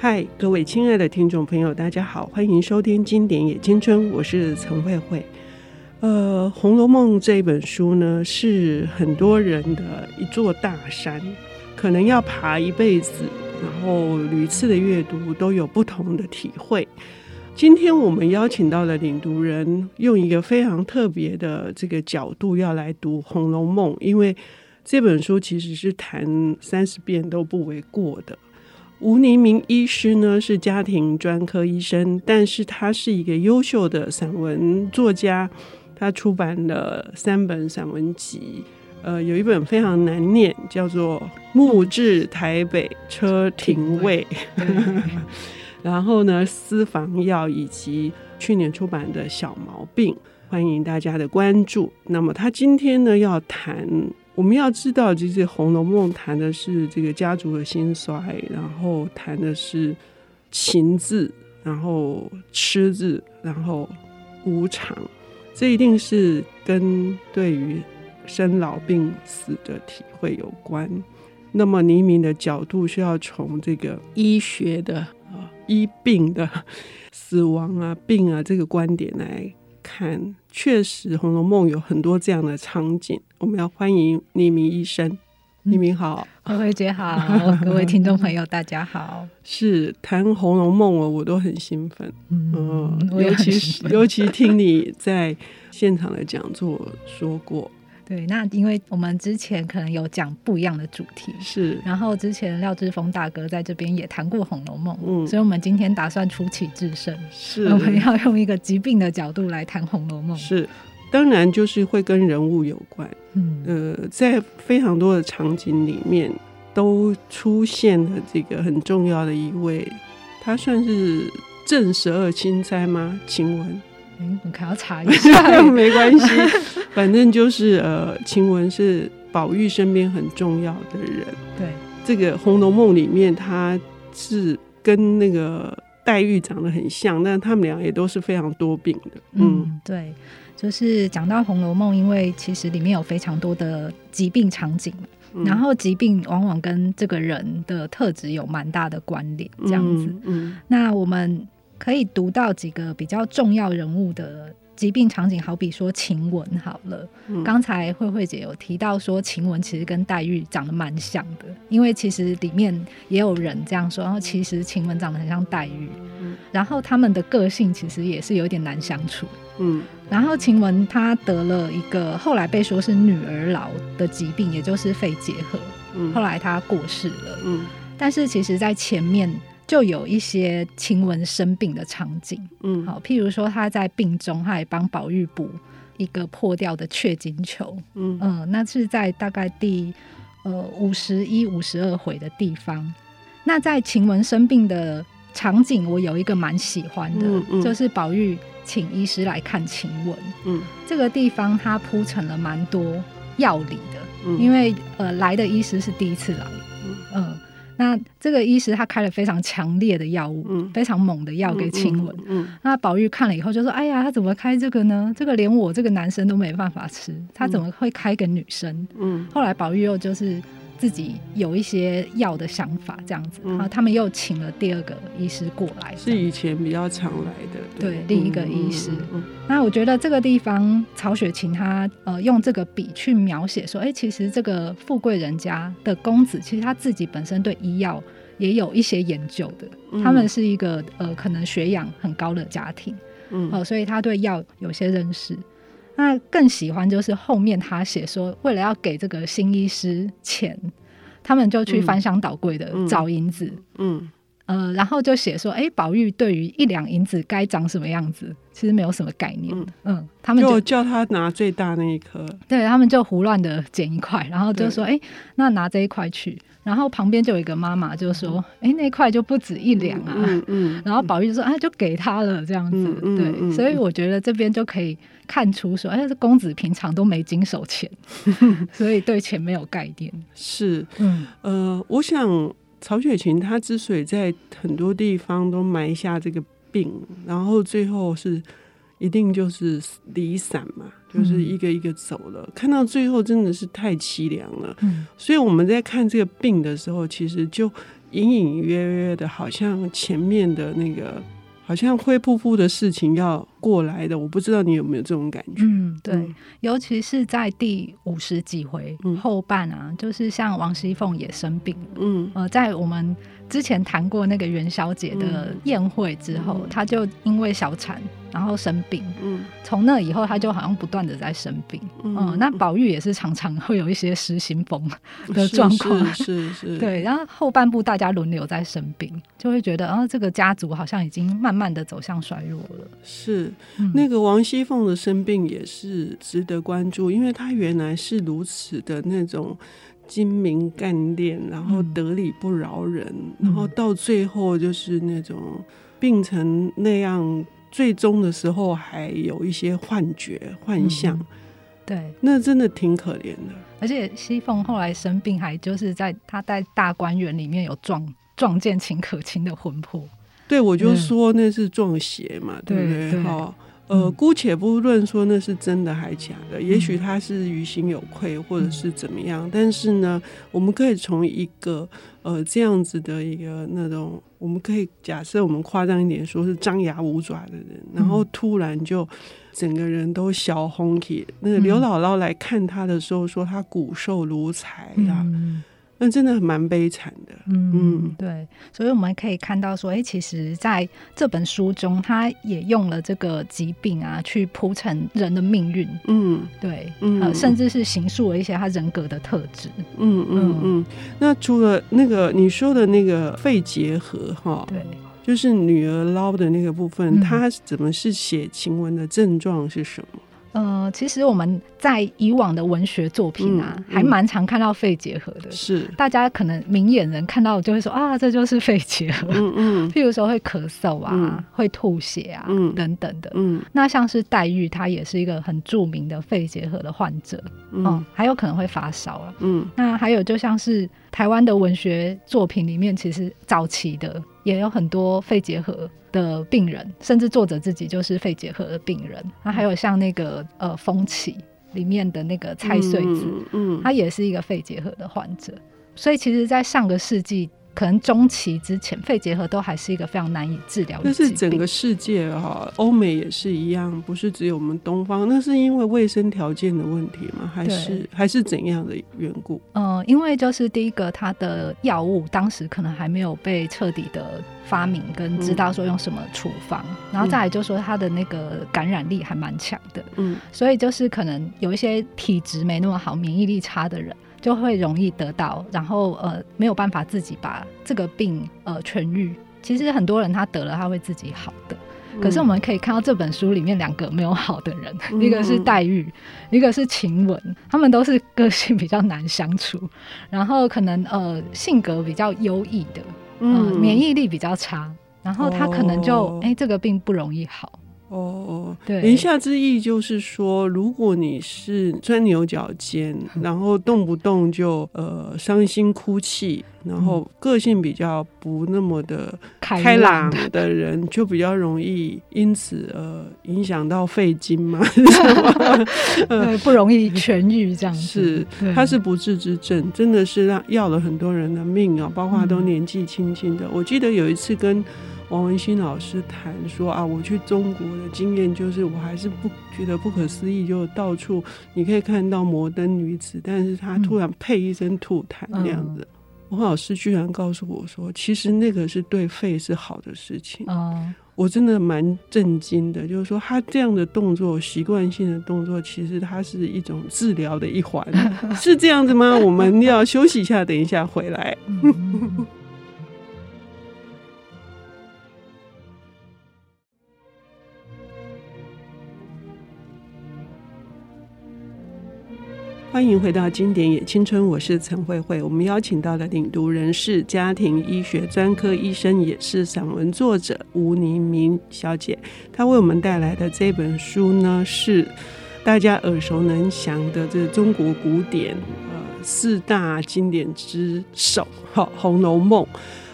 嗨，各位亲爱的听众朋友，大家好，欢迎收听《经典也青春》，我是陈慧慧。呃，《红楼梦》这本书呢，是很多人的一座大山，可能要爬一辈子，然后屡次的阅读都有不同的体会。今天我们邀请到的领读人，用一个非常特别的这个角度要来读《红楼梦》，因为这本书其实是谈三十遍都不为过的。吴黎明医师呢，是家庭专科医生，但是他是一个优秀的散文作家。他出版了三本散文集，呃，有一本非常难念，叫做《暮至台北车停位》。然后呢，《私房药》以及去年出版的小毛病，欢迎大家的关注。那么他今天呢要谈。我们要知道，其实《红楼梦》谈的是这个家族的兴衰，然后谈的是情字，然后痴字，然后无常，这一定是跟对于生老病死的体会有关。那么黎明的角度需要从这个医学的啊医病的死亡啊病啊这个观点来看。确实，《红楼梦》有很多这样的场景。我们要欢迎黎明医生，黎明好，慧慧姐好，各位听众朋友大家好。是谈《红楼梦》哦，我都很兴奋。嗯，尤其是尤其听你在现场的讲座说过。对，那因为我们之前可能有讲不一样的主题，是。然后之前廖志峰大哥在这边也谈过《红楼梦》，嗯，所以我们今天打算出奇制胜，是。我们要用一个疾病的角度来谈《红楼梦》，是。当然就是会跟人物有关，嗯，呃，在非常多的场景里面都出现了这个很重要的一位，他算是正十二钦差吗？晴雯。嗯，我还要查一下，没关系，反正就是呃，晴雯是宝玉身边很重要的人。对，这个《红楼梦》里面，他是跟那个黛玉长得很像，但他们俩也都是非常多病的。嗯，嗯对，就是讲到《红楼梦》，因为其实里面有非常多的疾病场景，嗯、然后疾病往往跟这个人的特质有蛮大的关联，这样子。嗯，嗯那我们。可以读到几个比较重要人物的疾病场景，好比说晴雯好了。刚、嗯、才慧慧姐有提到说，晴雯其实跟黛玉长得蛮像的，因为其实里面也有人这样说，然后其实晴雯长得很像黛玉，嗯、然后他们的个性其实也是有点难相处。嗯，然后晴雯她得了一个后来被说是女儿痨的疾病，也就是肺结核。嗯，后来她过世了。嗯，但是其实在前面。就有一些晴雯生病的场景，嗯，好，譬如说他在病中，他还帮宝玉补一个破掉的雀金球，嗯。嗯、呃，那是在大概第呃五十一、五十二回的地方。那在晴雯生病的场景，我有一个蛮喜欢的，嗯嗯、就是宝玉请医师来看晴雯，嗯，这个地方他铺陈了蛮多药理的，嗯、因为呃来的医师是第一次来，嗯。呃那这个医师他开了非常强烈的药物，嗯、非常猛的药给晴雯。嗯嗯嗯、那宝玉看了以后就说：“哎呀，他怎么开这个呢？这个连我这个男生都没办法吃，他怎么会开给女生？”嗯、后来宝玉又就是。自己有一些药的想法，这样子，然后他们又请了第二个医师过来，是以前比较常来的，对，对另一个医师。嗯嗯、那我觉得这个地方，曹雪芹他呃用这个笔去描写说，哎、欸，其实这个富贵人家的公子，其实他自己本身对医药也有一些研究的，嗯、他们是一个呃可能学养很高的家庭，嗯，哦、呃，所以他对药有些认识。那更喜欢就是后面他写说，为了要给这个新医师钱，他们就去翻箱倒柜的找银子，嗯，嗯呃，然后就写说，哎、欸，宝玉对于一两银子该长什么样子，其实没有什么概念，嗯，嗯，他们就，就叫他拿最大那一颗，对他们就胡乱的捡一块，然后就说，哎那拿这一块去。然后旁边就有一个妈妈就说：“哎，那块就不止一两啊。嗯”嗯，然后宝玉就说：“啊，就给他了这样子。嗯”嗯、对，嗯、所以我觉得这边就可以看出说：“哎，这公子平常都没经手钱，所以对钱没有概念。”是，嗯，呃，我想曹雪芹他之所以在很多地方都埋下这个病，然后最后是一定就是离散嘛。就是一个一个走了，嗯、看到最后真的是太凄凉了。嗯，所以我们在看这个病的时候，其实就隐隐约约的，好像前面的那个。好像灰扑扑的事情要过来的，我不知道你有没有这种感觉？嗯，对，嗯、尤其是在第五十几回后半啊，嗯、就是像王熙凤也生病，嗯，呃，在我们。之前谈过那个元宵节的宴会之后，她、嗯、就因为小产然后生病。嗯，从那以后他就好像不断的在生病。嗯，嗯，那宝玉也是常常会有一些失心疯的状况。是是，是，是。对，然后后半部大家轮流在生病，就会觉得啊，这个家族好像已经慢慢的走向衰弱了。是，那个王熙凤的生病也是值得关注，因为她原来是如此的那种。精明干练，然后得理不饶人，嗯、然后到最后就是那种病成那样，最终的时候还有一些幻觉、幻象。嗯、对，那真的挺可怜的。而且西凤后来生病，还就是在他在大观园里面有撞撞见秦可卿的魂魄。对，我就说那是撞邪嘛，对，对不对？好。呃，姑且不论说那是真的还假的，也许他是于心有愧，或者是怎么样。但是呢，我们可以从一个呃这样子的一个那种，我们可以假设我们夸张一点，说是张牙舞爪的人，然后突然就整个人都小红起。那个刘姥姥来看他的时候，说他骨瘦如柴啊。那真的蛮悲惨的，嗯，嗯。对，所以我们可以看到说，哎、欸，其实在这本书中，他也用了这个疾病啊，去铺陈人的命运，嗯，对，嗯、呃，甚至是形塑了一些他人格的特质，嗯嗯嗯。那除了那个你说的那个肺结核哈，对，就是女儿捞的那个部分，他怎么是写晴雯的症状是什么？呃，其实我们在以往的文学作品啊，嗯嗯、还蛮常看到肺结核的。是，大家可能明眼人看到就会说啊，这就是肺结核。嗯嗯。譬如说会咳嗽啊，嗯、会吐血啊，嗯、等等的。嗯。那像是黛玉，她也是一个很著名的肺结核的患者。嗯。嗯还有可能会发烧啊。嗯。那还有就像是台湾的文学作品里面，其实早期的也有很多肺结核的病人，甚至作者自己就是肺结核的病人。那还有像那个呃《风起》里面的那个蔡穗子，嗯，嗯他也是一个肺结核的患者。所以其实，在上个世纪。可能中期之前，肺结核都还是一个非常难以治疗的。但是整个世界哈，欧美也是一样，不是只有我们东方。那是因为卫生条件的问题吗？还是还是怎样的缘故？嗯、呃，因为就是第一个，它的药物当时可能还没有被彻底的发明，跟知道说用什么处方。嗯、然后再来就是说它的那个感染力还蛮强的。嗯，所以就是可能有一些体质没那么好、免疫力差的人。就会容易得到，然后呃没有办法自己把这个病呃痊愈。其实很多人他得了他会自己好的，嗯、可是我们可以看到这本书里面两个没有好的人，嗯、一个是黛玉，一个是晴雯，他们都是个性比较难相处，然后可能呃性格比较优异的，嗯、呃，免疫力比较差，然后他可能就哎、哦。欸、这个病不容易好。哦，对，言下之意就是说，如果你是钻牛角尖，嗯、然后动不动就呃伤心哭泣，然后个性比较不那么的开朗的人，就比较容易因此呃影响到肺经嘛，不容易痊愈这样子。是，它是不治之症，真的是让要了很多人的命啊，包括都年纪轻轻的。嗯、我记得有一次跟。王文新老师谈说啊，我去中国的经验就是，我还是不觉得不可思议，就到处你可以看到摩登女子，但是她突然配一声吐痰那样子。嗯、王老师居然告诉我说，其实那个是对肺是好的事情。嗯、我真的蛮震惊的，就是说他这样的动作，习惯性的动作，其实它是一种治疗的一环，是这样子吗？我们要休息一下，等一下回来。嗯欢迎回到经典也青春，我是陈慧慧。我们邀请到的领读人士家庭医学专科医生，也是散文作者吴宁明小姐。她为我们带来的这本书呢，是大家耳熟能详的这中国古典呃四大经典之首《红楼梦》。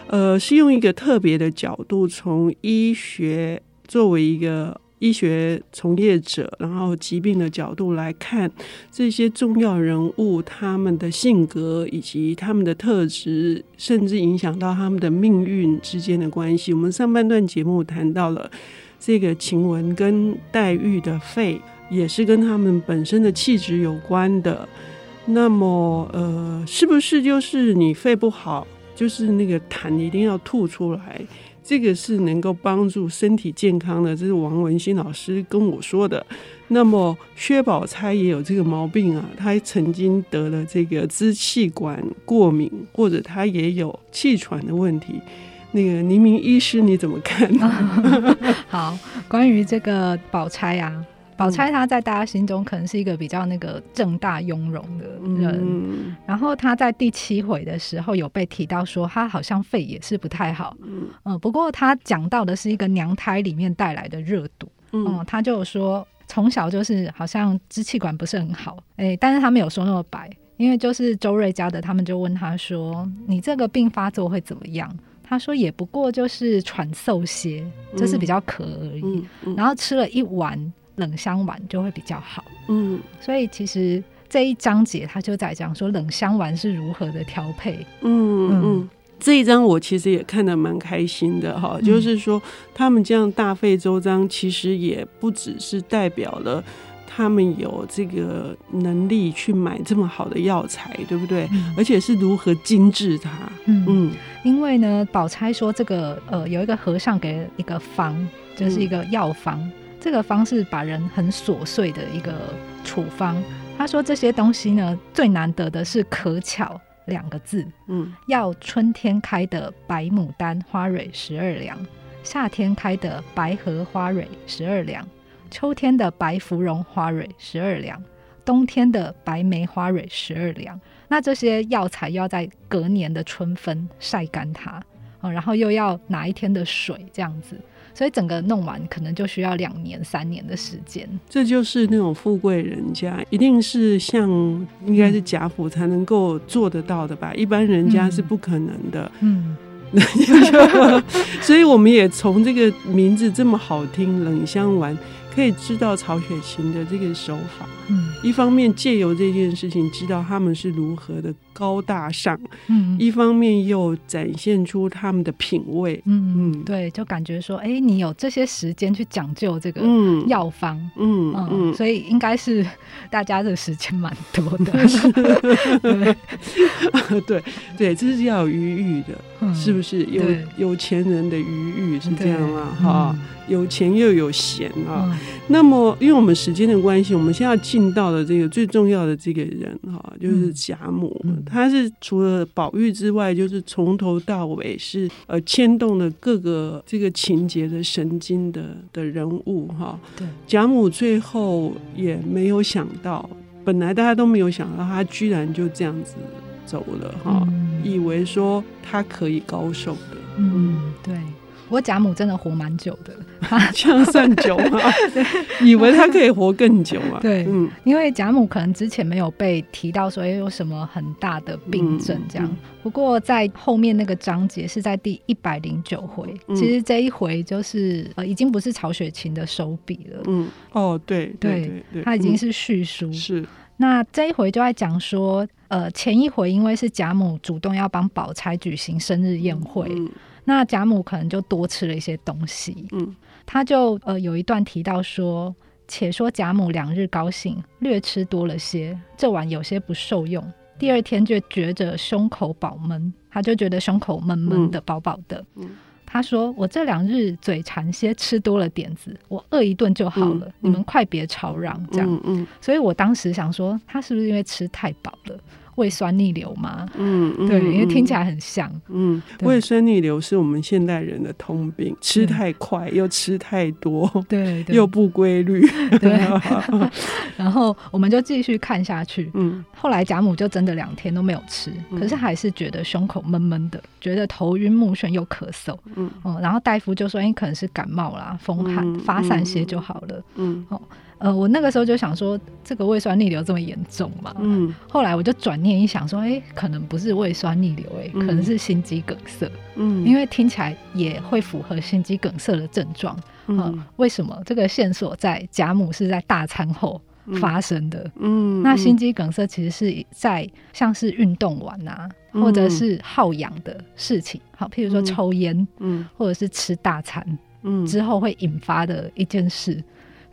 呃，是用一个特别的角度，从医学作为一个医学从业者，然后疾病的角度来看这些重要人物，他们的性格以及他们的特质，甚至影响到他们的命运之间的关系。我们上半段节目谈到了这个晴雯跟黛玉的肺，也是跟他们本身的气质有关的。那么，呃，是不是就是你肺不好，就是那个痰一定要吐出来？这个是能够帮助身体健康的，这是王文新老师跟我说的。那么薛宝钗也有这个毛病啊，她曾经得了这个支气管过敏，或者她也有气喘的问题。那个倪明医师你怎么看？好，关于这个宝钗啊。宝钗她在大家心中可能是一个比较那个正大雍容的人，嗯、然后她在第七回的时候有被提到说她好像肺也是不太好，嗯，嗯，不过她讲到的是一个娘胎里面带来的热毒，嗯，嗯，他就有说从小就是好像支气管不是很好，哎、欸，但是他没有说那么白，因为就是周瑞家的他们就问她说你这个病发作会怎么样？他说也不过就是喘嗽些，就是比较咳而已，嗯嗯。嗯、然后吃了一丸。冷香丸就会比较好，嗯，所以其实这一章节他就在讲说冷香丸是如何的调配，嗯嗯，嗯，这一章我其实也看得蛮开心的哈，嗯、就是说他们这样大费周章，其实也不只是代表了他们有这个能力去买这么好的药材，对不对？嗯、而且是如何精致它，嗯。嗯，因为呢，宝钗说这个呃有一个和尚给一个方，就是一个药方。嗯这个方式把人很琐碎的一个处方。他说这些东西呢，最难得的是可巧两个字。嗯，要春天开的白牡丹花蕊十二两，夏天开的白荷花蕊十二两，秋天的白芙蓉花蕊十二两，冬天的白梅花蕊十二两。那这些药材要在隔年的春分晒干它，哦，然后又要哪一天的水这样子。所以整个弄完可能就需要两年三年的时间。这就是那种富贵人家，一定是像应该是贾府才能够做得到的吧？一般人家是不可能的。嗯，所以我们也从这个名字这么好听“冷香丸”。可以知道曹雪芹的这个手法，嗯，一方面借由这件事情知道他们是如何的高大上，嗯，一方面又展现出他们的品味，嗯嗯，对，就感觉说，哎、欸，你有这些时间去讲究这个药方，嗯嗯，嗯，所以应该是大家的时间蛮多的，对。对对，这是要有余裕的，嗯、是不是？有有钱人的余裕是这样吗？哈。有钱又有闲啊，嗯、那么因为我们时间的关系，我们现在要进到的这个最重要的这个人哈，就是贾母，嗯、他是除了宝玉之外，就是从头到尾是呃牵动了各个这个情节的神经的的人物哈。对，贾母最后也没有想到，本来大家都没有想到，他居然就这样子走了哈，嗯、以为说他可以高寿的，嗯，对。不过贾母真的活蛮久的，这样算久吗？以为她可以活更久啊？对，嗯，因为贾母可能之前没有被提到说有什么很大的病症这样。嗯嗯、不过在后面那个章节是在第一百零九回，嗯、其实这一回就是呃已经不是曹雪芹的手笔了。嗯，哦，对对对，对对他已经是续书。是，那这一回就在讲说，呃，前一回因为是贾母主动要帮宝钗举行生日宴会。嗯那贾母可能就多吃了一些东西，嗯，他就呃有一段提到说，且说贾母两日高兴，略吃多了些，这晚有些不受用，第二天就觉着胸口饱闷，他就觉得胸口闷闷的、饱饱的。嗯，他说我这两日嘴馋些，吃多了点子，我饿一顿就好了，嗯、你们快别吵嚷，这样。嗯，嗯，所以我当时想说，他是不是因为吃太饱了？胃酸逆流吗？嗯，对，因为听起来很像。嗯，胃酸逆流是我们现代人的通病，吃太快又吃太多，对，又不规律。对，然后我们就继续看下去。嗯，后来贾母就真的两天都没有吃，可是还是觉得胸口闷闷的，觉得头晕目眩又咳嗽。嗯，然后大夫就说：“哎，可能是感冒啦，风寒发散些就好了。”嗯，哦。呃，我那个时候就想说，这个胃酸逆流这么严重嘛？嗯，后来我就转念一想说，哎、欸，可能不是胃酸逆流、欸，哎、嗯，可能是心肌梗塞。嗯，因为听起来也会符合心肌梗塞的症状。嗯、呃，为什么这个线索在贾母是在大餐后发生的？嗯，那心肌梗塞其实是在像是运动完啊，嗯、或者是耗氧的事情，好，譬如说抽烟，嗯，或者是吃大餐，嗯，之后会引发的一件事。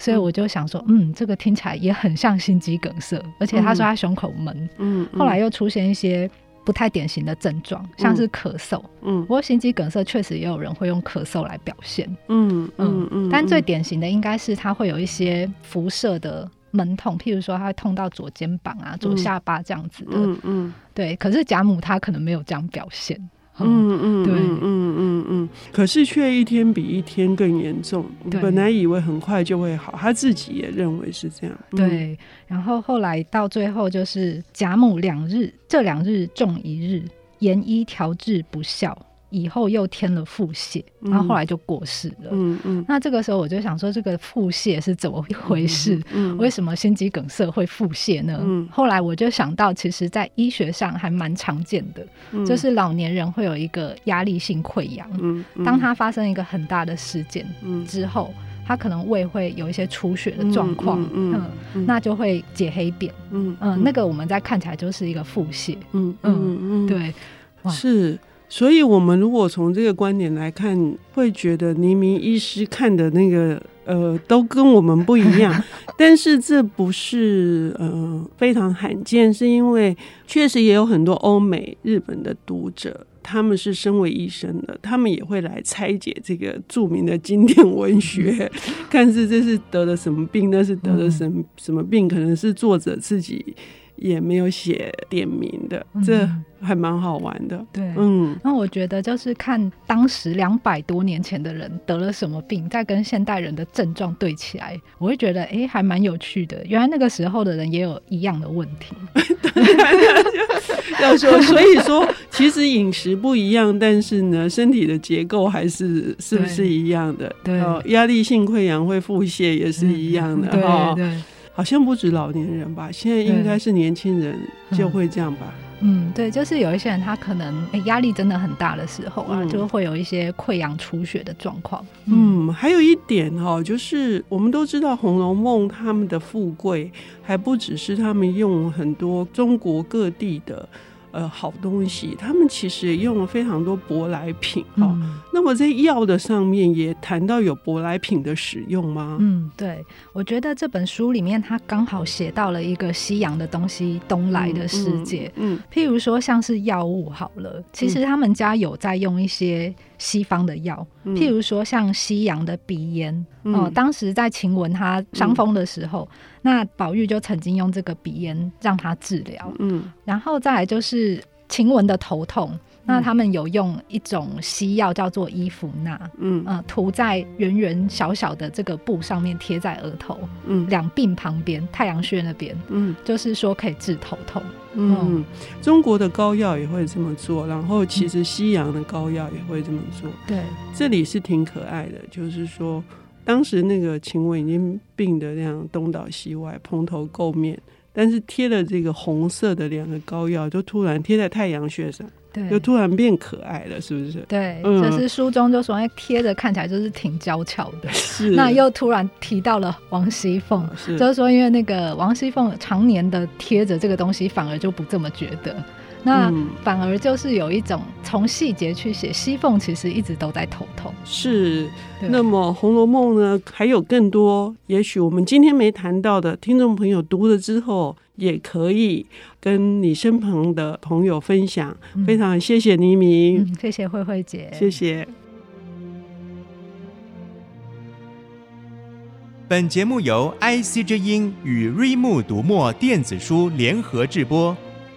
所以我就想说，嗯，这个听起来也很像心肌梗塞，而且他说他胸口闷，嗯，后来又出现一些不太典型的症状，像是咳嗽，嗯，不过心肌梗塞确实也有人会用咳嗽来表现，嗯嗯嗯，但最典型的应该是他会有一些辐射的闷痛，譬如说他会痛到左肩膀啊、左下巴这样子的，嗯嗯，对，可是贾母她可能没有这样表现。嗯嗯，对，嗯嗯嗯，可是却一天比一天更严重。本来以为很快就会好，他自己也认为是这样。对，然后后来到最后就是甲母两日，这两日中一日，延医调治不效。以后又添了腹泻，然后后来就过世了。嗯嗯，那这个时候我就想说，这个腹泻是怎么一回事？嗯，为什么心肌梗塞会腹泻呢？嗯，后来我就想到，其实，在医学上还蛮常见的，嗯，就是老年人会有一个压力性溃疡。嗯，当他发生一个很大的事件之后，他可能胃会有一些出血的状况。嗯嗯，那就会解黑便。嗯嗯，那个我们在看起来就是一个腹泻。嗯嗯嗯，对，是。所以，我们如果从这个观点来看，会觉得黎明医师看的那个呃，都跟我们不一样。但是这不是呃非常罕见，是因为确实也有很多欧美、日本的读者，他们是身为医生的，他们也会来拆解这个著名的经典文学，看是这是得了什么病，那是得了什么什么病，可能是作者自己。也没有写点名的，这还蛮好玩的。对，嗯，那我觉得就是看当时两百多年前的人得了什么病，再跟现代人的症状对起来，我会觉得，哎，还蛮有趣的。原来那个时候的人也有一样的问题。要说，所以说，其实饮食不一样，但是呢，身体的结构还是是不是一样的？对，压力性溃疡会腹泻也是一样的。哈，对。好像不止老年人吧，现在应该是年轻人就会这样吧。嗯，对，就是有一些人他可能诶压力真的很大的时候啊，嗯、就会有一些溃疡出血的状况。嗯，嗯，还有一点哦，就是我们都知道《红楼梦》他们的富贵还不只是他们用很多中国各地的。呃，好东西，他们其实也用了非常多舶来品啊。哦嗯、那么在药的上面也谈到有舶来品的使用吗？嗯，对，我觉得这本书里面它刚好写到了一个西洋的东西东来的世界。嗯，嗯嗯譬如说像是药物好了，其实他们家有在用一些西方的药，嗯、譬如说像西洋的鼻烟。哦、嗯呃，当时在晴雯她伤风的时候。嗯那宝玉就曾经用这个鼻炎让他治疗，嗯，然后再来就是晴雯的头痛，嗯、那他们有用一种西药叫做依服纳，嗯。呃，涂在圆圆小小的这个布上面，贴在额头，嗯，两鬓旁边太阳穴那边，嗯，就是说可以治头痛，嗯，嗯。中国的膏药也会这么做，然后其实西洋的膏药也会这么做，对、嗯，这里是挺可爱的，就是说。当时那个晴雯已经病得那样东倒西歪、蓬头垢面，但是贴了这个红色的两个膏药，就突然贴在太阳穴上，对，就突然变可爱了，是不是？对，嗯、就是书中就说，哎，贴着看起来就是挺娇俏的。是，那又突然提到了王熙凤，是就是说，因为那个王熙凤常年的贴着这个东西，反而就不这么觉得。那反而就是有一种从细节去写，熙凤其实一直都在头痛。是，那么《红楼梦》呢，还有更多，也许我们今天没谈到的，听众朋友读了之后也可以跟你身旁的朋友分享。嗯、非常谢谢倪明、嗯，谢谢慧慧姐，谢谢。本节目由 IC 之音与瑞木读墨电子书联合制播。